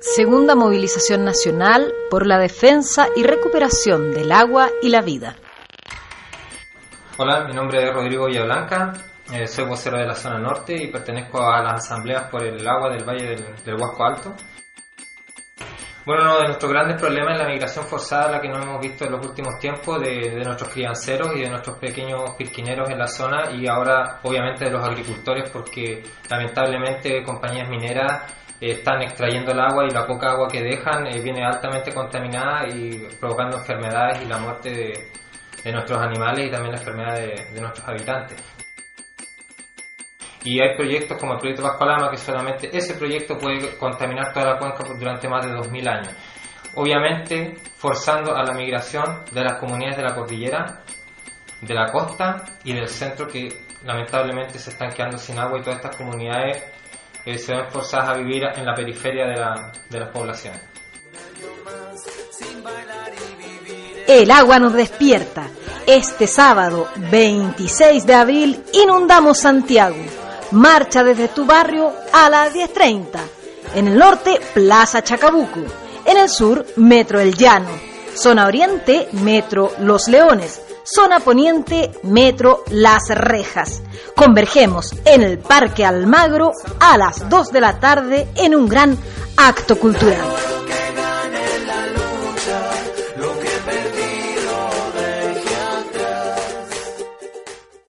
Segunda movilización nacional por la defensa y recuperación del agua y la vida. Hola, mi nombre es Rodrigo Villablanca, eh, soy vocero de la zona norte y pertenezco a las asambleas por el agua del Valle del, del Huasco Alto. Bueno, uno de nuestros grandes problemas es la migración forzada, la que no hemos visto en los últimos tiempos de, de nuestros crianceros y de nuestros pequeños pisquineros en la zona y ahora obviamente de los agricultores porque lamentablemente compañías mineras están extrayendo el agua y la poca agua que dejan eh, viene altamente contaminada y provocando enfermedades y la muerte de, nuestros animales y también la enfermedad de, de nuestros habitantes. Y hay proyectos como el proyecto Vascolama que solamente ese proyecto puede contaminar toda la cuenca durante más de 2000 años. Obviamente forzando a la migración de las comunidades de la cordillera, de la costa y del centro que lamentablemente se están quedando sin agua y todas estas comunidades eh, se ven forzadas a vivir en la periferia de, la- de las poblaciones. El agua nos despierta. Este sábado 26 de abril inundamos Santiago. Marcha desde tu barrio a las 10.30. En el norte, Plaza Chacabuco. En el sur, Metro El Llano. Zona Oriente, Metro Los Leones. Zona Poniente, Metro Las Rejas. Convergemos en el Parque Almagro a las 2 de la tarde en un gran acto cultural.